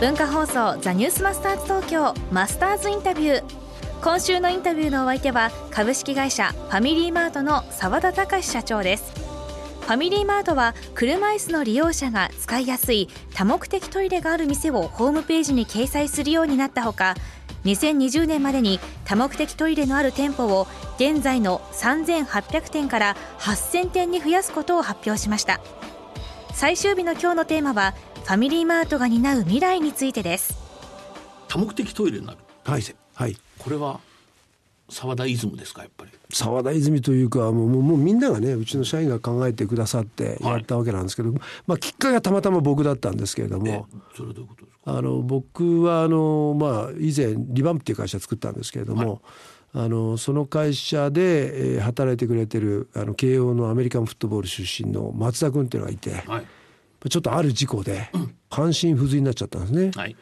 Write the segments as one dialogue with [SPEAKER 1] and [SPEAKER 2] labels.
[SPEAKER 1] 文化放送ザニュースマスターズ東京マスターズインタビュー。今週のインタビューのお相手は株式会社ファミリーマートの澤田隆社長です。ファミリーマートは車椅子の利用者が使いやすい多目的トイレがある店をホームページに掲載するようになったほか2020年までに多目的トイレのある店舗を現在の3800店から8000店に増やすことを発表しました。最終日の今日のテーマはファミリーマートが担う未来についてです。
[SPEAKER 2] 多目的トイレになる。
[SPEAKER 3] はい、はい、
[SPEAKER 2] これは沢田イズムですかやっぱり。
[SPEAKER 3] 沢田泉というかもうもうもうみんながねうちの社員が考えてくださってやったわけなんですけど、まあ、きっかけはたまたま僕だったんですけれど
[SPEAKER 2] え
[SPEAKER 3] も
[SPEAKER 2] それはどういうことですか？
[SPEAKER 3] あの僕はあの、まあ、以前リバンプっていう会社作ったんですけれども、あのその会社で、えー働いてくれてるあの慶応のアメリカンフットボール出身の松田君っていうのがいて、
[SPEAKER 2] はい。
[SPEAKER 3] ちょっとある事故で半身不随になっちゃったんですね。
[SPEAKER 2] はい。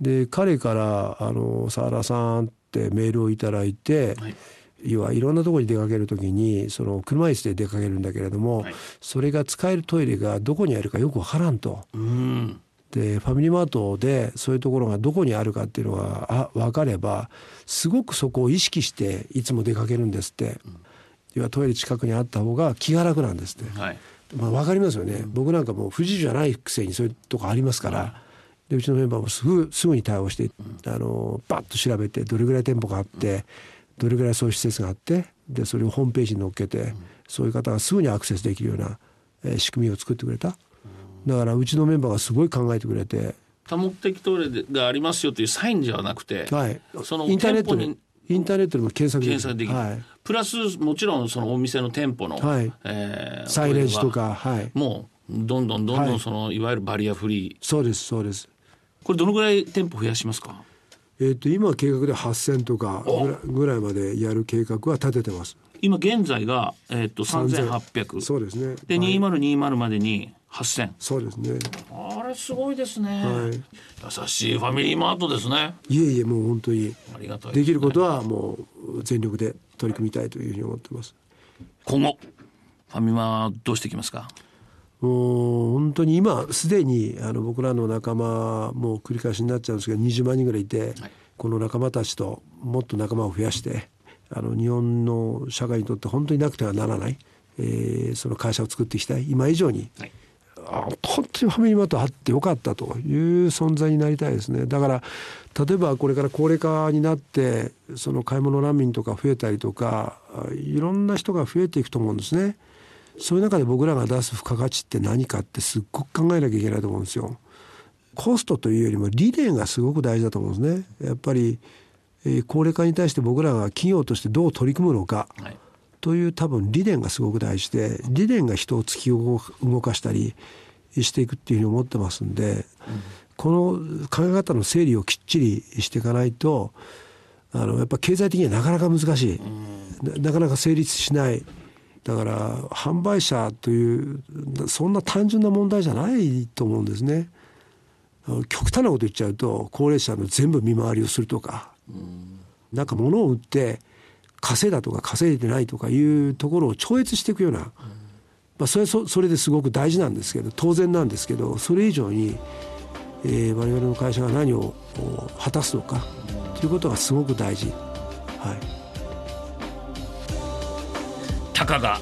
[SPEAKER 3] で彼からあの「沢田さん」ってメールをいただいて、
[SPEAKER 2] はい。
[SPEAKER 3] 要はいろんなところに出かける時にその車椅子で出かけるんだけれども、
[SPEAKER 2] はい。
[SPEAKER 3] それが使えるトイレがどこにあるかよくわからんと。
[SPEAKER 2] うん
[SPEAKER 3] でファミリーマートでそういうところがどこにあるかっていうのがあ分かればすごくそこを意識していつも出かけるんですって、要はトイレ近くにあった方が気が楽なんですって。
[SPEAKER 2] はい。
[SPEAKER 3] まあ、分かりますよね、僕なんかもう不自由じゃないくせにそういうとこありますから、でうちのメンバーもすぐすぐに対応して、あのバッと調べてどれぐらい店舗があって、どれぐらいそういう施設があってでそれをホームページに載っけて、そういう方がすぐにアクセスできるような、えー仕組みを作ってくれただからうちのメンバーがすごい考えてくれて、
[SPEAKER 2] 多目的トイレがありますよというサインではなくて、
[SPEAKER 3] はい、
[SPEAKER 2] その
[SPEAKER 3] インターネット
[SPEAKER 2] に
[SPEAKER 3] インターネットでも検索できる。
[SPEAKER 2] 検索できる、
[SPEAKER 3] はい、
[SPEAKER 2] プラスもちろんそのお店の店舗の、
[SPEAKER 3] はい。
[SPEAKER 2] えー
[SPEAKER 3] サイレージとか、はい、
[SPEAKER 2] もうどんどんどんど
[SPEAKER 3] はい。
[SPEAKER 2] んその、い、わゆるバリアフリー。
[SPEAKER 3] そうですそうです。
[SPEAKER 2] これどのぐらい店舗増やしますか？
[SPEAKER 3] えっ、と今は計画で8000とかぐらいぐらいまでやる計画は立ててます。
[SPEAKER 2] 今現在が、えー、と3800
[SPEAKER 3] そうですね。
[SPEAKER 2] で、
[SPEAKER 3] はい。
[SPEAKER 2] 2020までに8000
[SPEAKER 3] そうですね。
[SPEAKER 2] あれすごいですね、
[SPEAKER 3] はい。
[SPEAKER 2] 優しいファミリーマートですね。
[SPEAKER 3] いえいえもう本当に。
[SPEAKER 2] ありがたい
[SPEAKER 3] できることはもう全力で取り組みたいというふうに思ってます。
[SPEAKER 2] 今後ファミマはどうしていきますか？
[SPEAKER 3] もう本当に今すでにあの僕らの仲間もう繰り返しになっちゃうんですけど20万人ぐらいいて、この仲間たちともっと仲間を増やしてあの日本の社会にとって本当になくてはならない、えーその会社を作っていきたい今以上に、
[SPEAKER 2] はい
[SPEAKER 3] あ本当にファミリーマートあってよかったという存在になりたいですね。だから例えばこれから高齢化になってその買い物難民とか増えたりとかいろんな人が増えていくと思うんですね。そういう中で僕らが出す付加価値って何かってすっごく考えなきゃいけないと思うんですよ。コストというよりも理念がすごく大事だと思うんですね。やっぱり、え高齢化に対して僕らが企業としてどう取り組むのか、
[SPEAKER 2] はい。
[SPEAKER 3] という多分理念がすごく大事で理念が人を突き動かしたりしていくっていうふうに思ってますんで、この考え方の整理をきっちりしていかないとあのやっぱ経済的にはなかなか難しい、ななかなか成立しない。だから販売者というそんな単純な問題じゃないと思うんですね。極端なこと言っちゃうと高齢者の全部見回りをするとか、なんか物を売って稼いだとか稼いでないとかいうところを超越していくような、まあ、それはそそれですごく大事なんですけど当然なんですけどそれ以上に、えー我々の会社が何をお果たすのかということがすごく大事。はい
[SPEAKER 2] たかが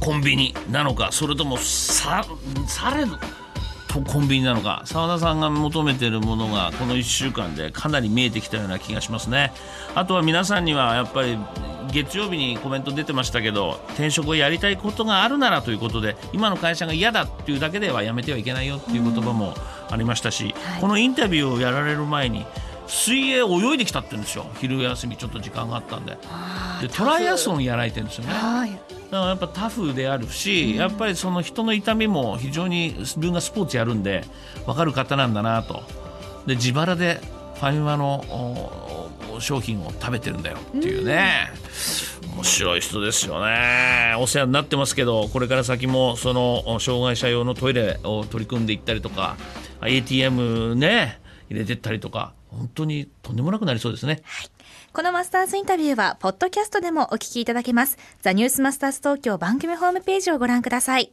[SPEAKER 2] コンビニなのかそれともさされどとコンビニなのか澤田さんが求めているものがこの1週間でかなり見えてきたような気がしますね。あとは皆さんにはやっぱり月曜日にコメント出てましたけど転職をやりたいことがあるならということで今の会社が嫌だっていうだけではやめてはいけないよっていう言葉もありましたし、このインタビューをやられる前に水泳泳いできたって言うんですよ。昼休みちょっと時間があったんででトライアスロンやられてるんですよね。
[SPEAKER 1] はい。
[SPEAKER 2] だからやっぱタフであるし、やっぱりその人の痛みも非常に自分がスポーツやるんで分かる方なんだなと。で自腹でファミマの商品を食べてるんだよっていうね、面白い人ですよね。お世話になってますけどこれから先もそのお障害者用のトイレを取り組んでいったりとか ATM ね入れてったりとか本当にとんでもなくなりそうですね、はい、
[SPEAKER 1] このマスターズインタビューはポッドキャストでもお聞きいただけます。ザニュースマスターズ東京番組ホームページをご覧ください。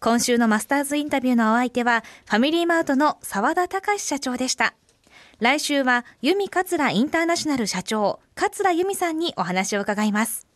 [SPEAKER 1] 今週のマスターズインタビューのお相手はファミリーマートの澤田隆社長でした。来週は由美桂インターナショナル社長桂由美さんにお話を伺います。